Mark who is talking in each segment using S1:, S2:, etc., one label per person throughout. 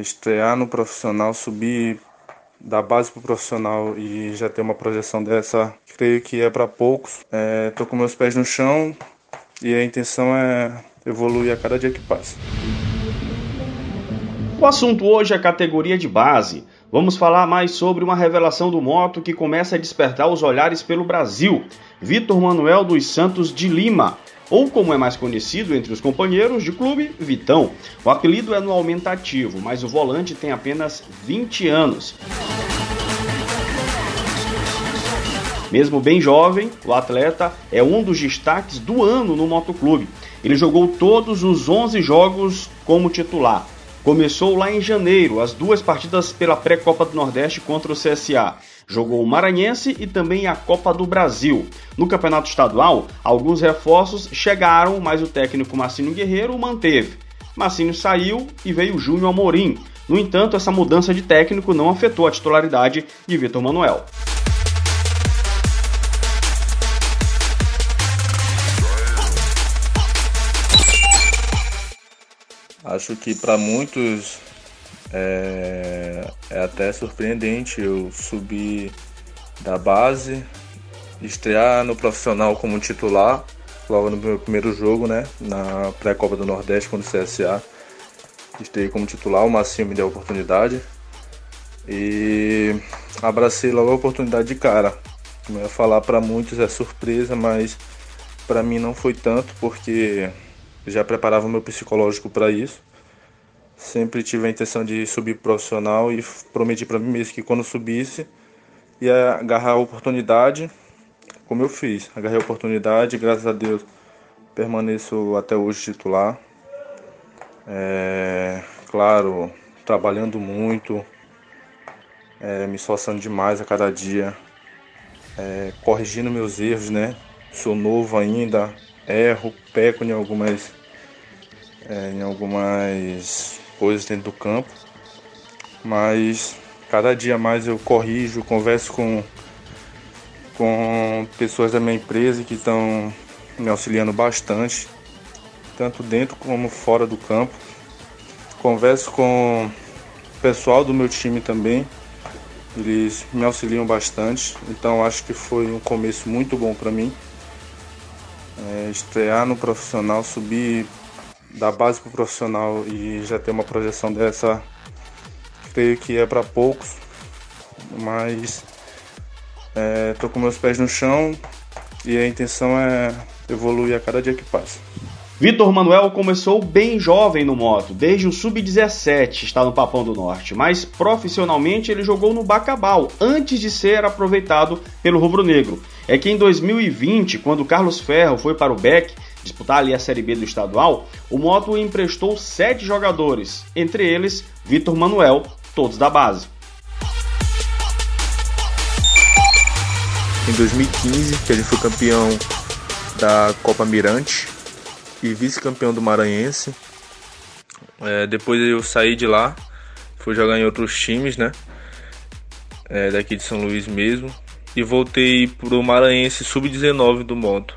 S1: Estrear no profissional, subir da base para o profissional e já ter uma projeção dessa, creio que é para poucos. Estou é, com meus pés no chão e a intenção é evoluir a cada dia que passa.
S2: O assunto hoje é a categoria de base. Vamos falar mais sobre uma revelação do moto que começa a despertar os olhares pelo Brasil. Vitor Manuel dos Santos de Lima, ou como é mais conhecido entre os companheiros de clube, Vitão. O apelido é no aumentativo, mas o volante tem apenas 20 anos. Mesmo bem jovem, o atleta é um dos destaques do ano no motoclube. Ele jogou todos os 11 jogos como titular. Começou lá em janeiro, as duas partidas pela pré-Copa do Nordeste contra o CSA. Jogou o Maranhense e também a Copa do Brasil. No Campeonato Estadual, alguns reforços chegaram, mas o técnico Marcinho Guerreiro o manteve. Marcinho saiu e veio Júnior Amorim. No entanto, essa mudança de técnico não afetou a titularidade de Vitor Manuel.
S1: Acho que para muitos é, é, até surpreendente eu subir da base, estrear no profissional como titular, logo no meu primeiro jogo, né? Na pré-copa do Nordeste contra o CSA. Estreiei como titular, o Massinho me deu a oportunidade. E abracei logo a oportunidade de cara. Como eu ia falar, para muitos é surpresa, mas para mim não foi tanto, porque já preparava o meu psicológico para isso. Sempre tive a intenção de subir profissional e prometi para mim mesmo que quando subisse ia agarrar a oportunidade, como eu fiz. Agarrei a oportunidade, graças a Deus permaneço até hoje titular. É, claro, trabalhando muito, é, me esforçando demais a cada dia, é, corrigindo meus erros, né? Sou novo ainda, erro, peco em algumas, é, em algumas coisas dentro do campo, mas cada dia mais eu corrijo, converso com, com pessoas da minha empresa que estão me auxiliando bastante, tanto dentro como fora do campo. Converso com o pessoal do meu time também, eles me auxiliam bastante, então acho que foi um começo muito bom para mim é, estrear no profissional, subir da base para o profissional e já ter uma projeção dessa, creio que é para poucos, mas é, com meus pés no chão e a intenção é evoluir a cada dia que passa.
S2: Vitor Manuel começou bem jovem no moto, desde o sub-17 está no Papão do Norte, mas profissionalmente ele jogou no Bacabal antes de ser aproveitado pelo Rubro Negro. É que em 2020, quando Carlos Ferro foi para o Beck disputar ali a Série B do estadual, o moto emprestou sete jogadores, entre eles Vitor Manuel, todos da base.
S1: Em 2015, que ele foi campeão da Copa Mirante, e vice-campeão do Maranhense. É, depois eu saí de lá, fui jogar em outros times, né? É, daqui de São Luís mesmo. E voltei pro Maranhense Sub-19 do moto.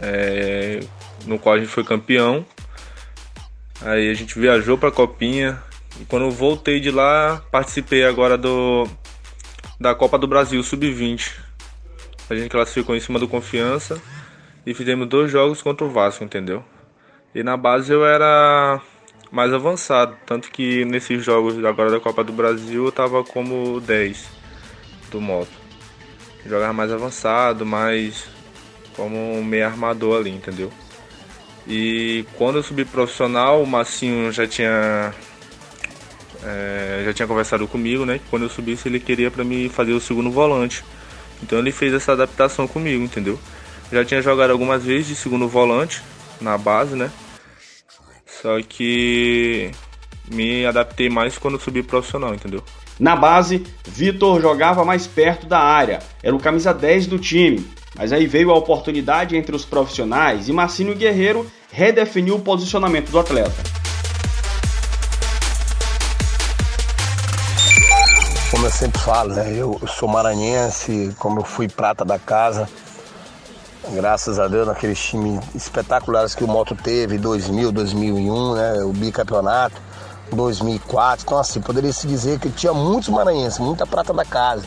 S1: É, no qual a gente foi campeão. Aí a gente viajou pra Copinha. E quando voltei de lá, participei agora do da Copa do Brasil Sub-20. A gente classificou em cima do Confiança e fizemos dois jogos contra o Vasco, entendeu? E na base eu era mais avançado, tanto que nesses jogos agora da Copa do Brasil eu tava como 10 do moto. Jogava mais avançado, mais como um meio armador ali, entendeu? E quando eu subi profissional, o Massinho já tinha é, já tinha conversado comigo, né? Que quando eu subisse ele queria para mim fazer o segundo volante. Então ele fez essa adaptação comigo, entendeu? Já tinha jogado algumas vezes de segundo volante na base, né? Só que me adaptei mais quando subi profissional, entendeu?
S2: Na base, Vitor jogava mais perto da área, era o camisa 10 do time. Mas aí veio a oportunidade entre os profissionais e Marcinho Guerreiro redefiniu o posicionamento do atleta.
S3: Como eu sempre falo, né? Eu sou maranhense, como eu fui prata da casa, Graças a Deus, naqueles times espetaculares que o Moto teve, 2000, 2001, né, o bicampeonato. 2004. Então, assim, poderia se dizer que tinha muitos maranhenses, muita prata da casa.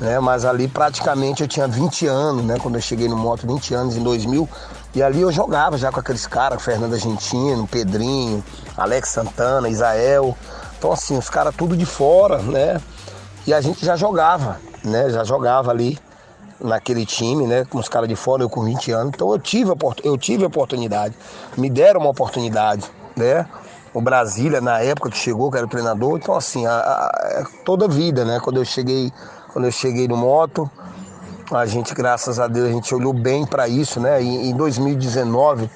S3: Né? Mas ali praticamente eu tinha 20 anos, né? Quando eu cheguei no moto, 20 anos em 2000. E ali eu jogava já com aqueles caras, Fernando Argentino, Pedrinho, Alex Santana, Isael. Então, assim, os caras tudo de fora, né? E a gente já jogava, né? Já jogava ali naquele time, né? Com os caras de fora, eu com 20 anos. Então eu tive, eu tive a oportunidade. Me deram uma oportunidade, né? O Brasília, na época que chegou, que era o treinador. Então, assim, a, a, é toda a vida, né? Quando eu cheguei, quando eu cheguei no moto, a gente, graças a Deus, a gente olhou bem para isso, né? E, em 2019,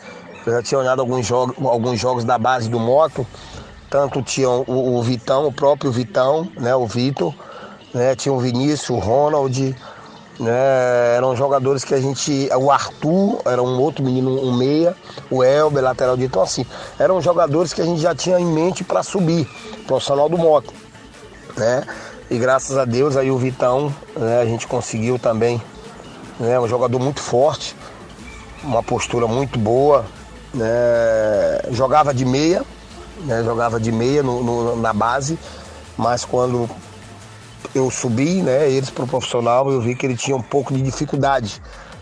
S3: eu já tinha olhado alguns jogos, alguns jogos da base do moto. Tanto tinha o, o Vitão, o próprio Vitão, né? O Vitor, né? Tinha o Vinícius, o Ronald, né? Eram jogadores que a gente. O Arthur era um outro menino, um meia, o Elber, lateral de. Então, assim, eram jogadores que a gente já tinha em mente para subir, profissional do moto. Né? E graças a Deus aí o Vitão, né, a gente conseguiu também. Né, um jogador muito forte, uma postura muito boa. Né, jogava de meia, né, jogava de meia no, no, na base, mas quando eu subi, né, eles para o profissional, eu vi que ele tinha um pouco de dificuldade,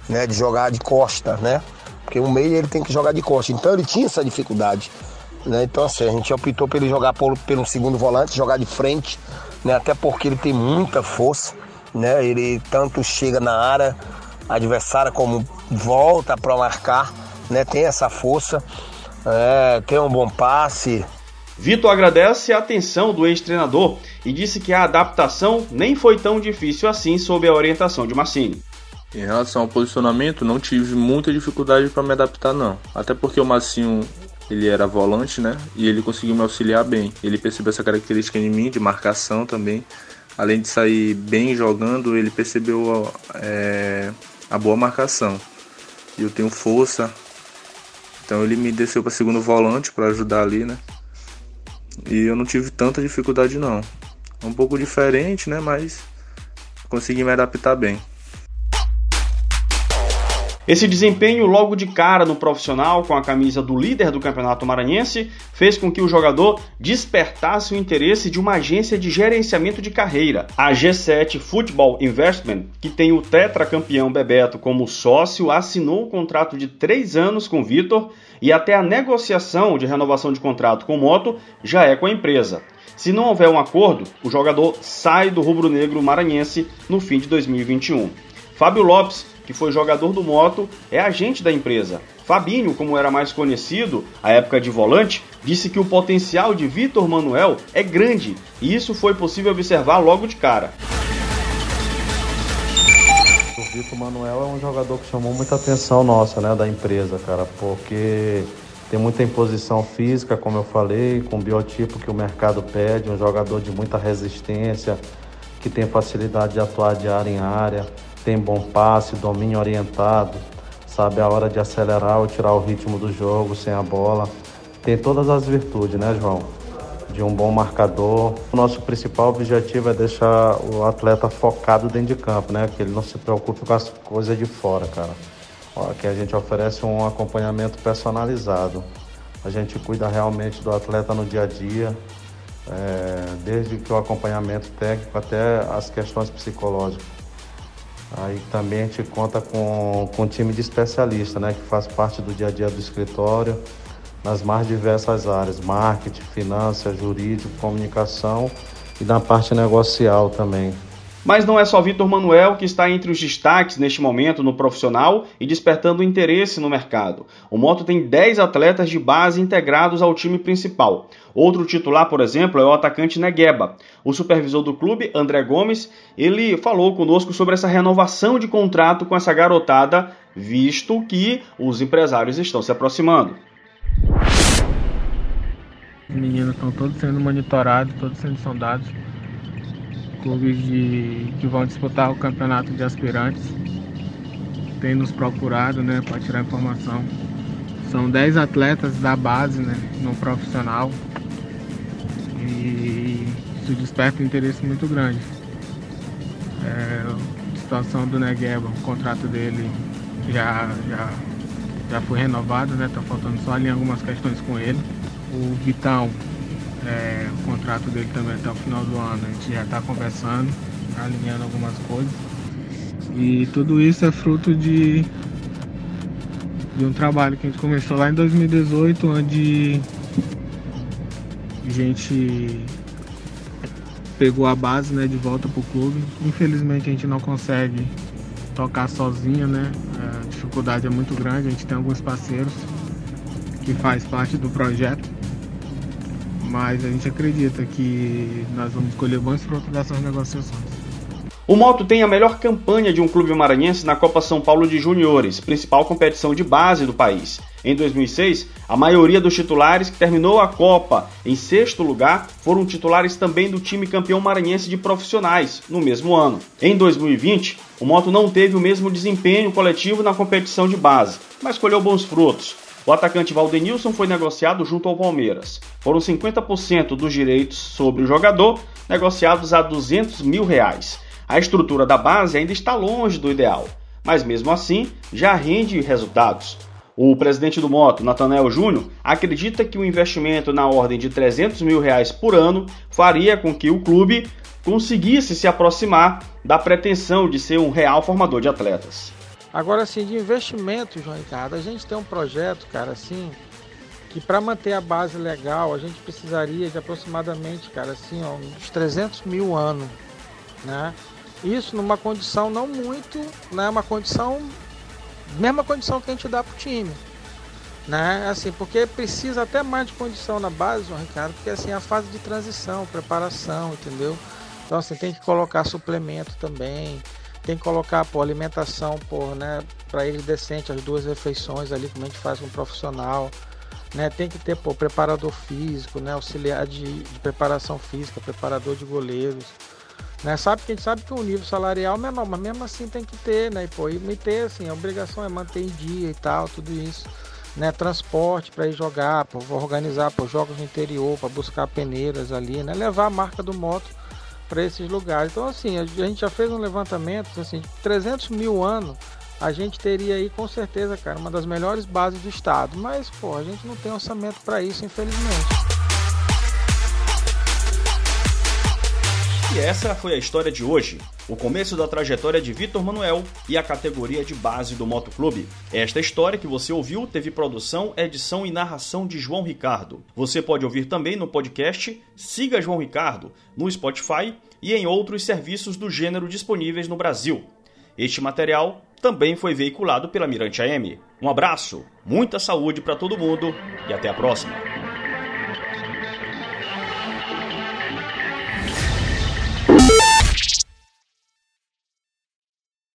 S3: né, de jogar de costa, né? Porque o meio ele tem que jogar de costa. Então ele tinha essa dificuldade, né? Então assim, a gente optou por ele jogar por, pelo segundo volante, jogar de frente, né? Até porque ele tem muita força, né? Ele tanto chega na área adversária como volta para marcar, né? Tem essa força, é, tem um bom passe,
S2: Vitor agradece a atenção do ex-treinador e disse que a adaptação nem foi tão difícil assim sob a orientação de Massini.
S1: Em relação ao posicionamento, não tive muita dificuldade para me adaptar não. Até porque o Massinho ele era volante, né? E ele conseguiu me auxiliar bem. Ele percebeu essa característica em mim de marcação também. Além de sair bem jogando, ele percebeu é, a boa marcação. E eu tenho força. Então ele me desceu para segundo volante para ajudar ali, né? E eu não tive tanta dificuldade não. É um pouco diferente, né? Mas consegui me adaptar bem.
S2: Esse desempenho logo de cara no profissional com a camisa do líder do Campeonato Maranhense fez com que o jogador despertasse o interesse de uma agência de gerenciamento de carreira, a G7 Football Investment, que tem o tetracampeão Bebeto como sócio, assinou um contrato de três anos com Vitor e até a negociação de renovação de contrato com Moto já é com a empresa. Se não houver um acordo, o jogador sai do rubro-negro maranhense no fim de 2021. Fábio Lopes, que foi jogador do Moto, é agente da empresa. Fabinho, como era mais conhecido, à época de volante, disse que o potencial de Vitor Manuel é grande e isso foi possível observar logo de cara.
S4: Vitor Manuel é um jogador que chamou muita atenção nossa, né, da empresa, cara, porque tem muita imposição física, como eu falei, com o biotipo que o mercado pede, um jogador de muita resistência, que tem facilidade de atuar de área em área, tem bom passe, domínio orientado, sabe a hora de acelerar ou tirar o ritmo do jogo sem a bola. Tem todas as virtudes, né, João? de um bom marcador. O nosso principal objetivo é deixar o atleta focado dentro de campo, né? Que ele não se preocupe com as coisas de fora, cara. Aqui a gente oferece um acompanhamento personalizado. A gente cuida realmente do atleta no dia a dia, é, desde que o acompanhamento técnico até as questões psicológicas. Aí também a gente conta com, com um time de especialistas, né, que faz parte do dia a dia do escritório nas mais diversas áreas, marketing, finanças, jurídico, comunicação e na parte negocial também.
S2: Mas não é só Vitor Manuel que está entre os destaques neste momento no profissional e despertando interesse no mercado. O Moto tem 10 atletas de base integrados ao time principal. Outro titular, por exemplo, é o atacante Negueba. O supervisor do clube, André Gomes, ele falou conosco sobre essa renovação de contrato com essa garotada, visto que os empresários estão se aproximando.
S5: Os meninos estão todos sendo monitorados, todos sendo sondados. Clubes de, que vão disputar o campeonato de aspirantes têm nos procurado né, para tirar informação. São 10 atletas da base né, no profissional e isso desperta um interesse muito grande. É, a situação do Negueba, o contrato dele já, já, já foi renovado, né? Tá faltando só ali algumas questões com ele o Vitão contrato dele também até o final do ano. A gente já está conversando, alinhando algumas coisas. E tudo isso é fruto de, de um trabalho que a gente começou lá em 2018, onde a gente pegou a base né, de volta para o clube. Infelizmente a gente não consegue tocar sozinho, né? A dificuldade é muito grande, a gente tem alguns parceiros que faz parte do projeto, mas a gente acredita que nós vamos colher bons frutos dessas negociações.
S2: O Moto tem a melhor campanha de um clube maranhense na Copa São Paulo de Juniores, principal competição de base do país. Em 2006, a maioria dos titulares que terminou a Copa em sexto lugar foram titulares também do time campeão maranhense de profissionais no mesmo ano. Em 2020, o Moto não teve o mesmo desempenho coletivo na competição de base, mas colheu bons frutos. O atacante Valdenilson foi negociado junto ao Palmeiras. Foram 50% dos direitos sobre o jogador negociados a 200 mil reais. A estrutura da base ainda está longe do ideal, mas mesmo assim já rende resultados. O presidente do Moto, Natanael Júnior, acredita que o investimento na ordem de 300 mil reais por ano faria com que o clube conseguisse se aproximar da pretensão de ser um real formador de atletas.
S6: Agora, assim, de investimento, João Ricardo, a gente tem um projeto, cara, assim, que para manter a base legal, a gente precisaria de aproximadamente, cara, assim, ó, uns 300 mil anos, né? Isso numa condição não muito, né? Uma condição, mesma condição que a gente dá pro time, né? Assim, porque precisa até mais de condição na base, João Ricardo, porque assim, a fase de transição, preparação, entendeu? Então, assim, tem que colocar suplemento também, tem que colocar, pô, alimentação, pô, né? Para ele decente, as duas refeições ali, como a gente faz com um profissional. Né, tem que ter pô, preparador físico, né, auxiliar de, de preparação física, preparador de goleiros, né? Sabe que a gente sabe que o nível salarial é menor, mas mesmo assim tem que ter, né? E, pô, e ter assim, a obrigação é manter em dia e tal, tudo isso. Né, transporte para ir jogar, pô, organizar pô, jogos no interior, para buscar peneiras ali, né, levar a marca do moto para esses lugares. Então, assim, a gente já fez um levantamento, assim, 300 mil anos, a gente teria aí com certeza, cara, uma das melhores bases do estado. Mas, pô, a gente não tem orçamento para isso, infelizmente.
S2: E essa foi a história de hoje, o começo da trajetória de Vitor Manuel e a categoria de base do Motoclube. Esta história que você ouviu teve produção, edição e narração de João Ricardo. Você pode ouvir também no podcast Siga João Ricardo, no Spotify e em outros serviços do gênero disponíveis no Brasil. Este material também foi veiculado pela Mirante AM. Um abraço, muita saúde para todo mundo e até a próxima.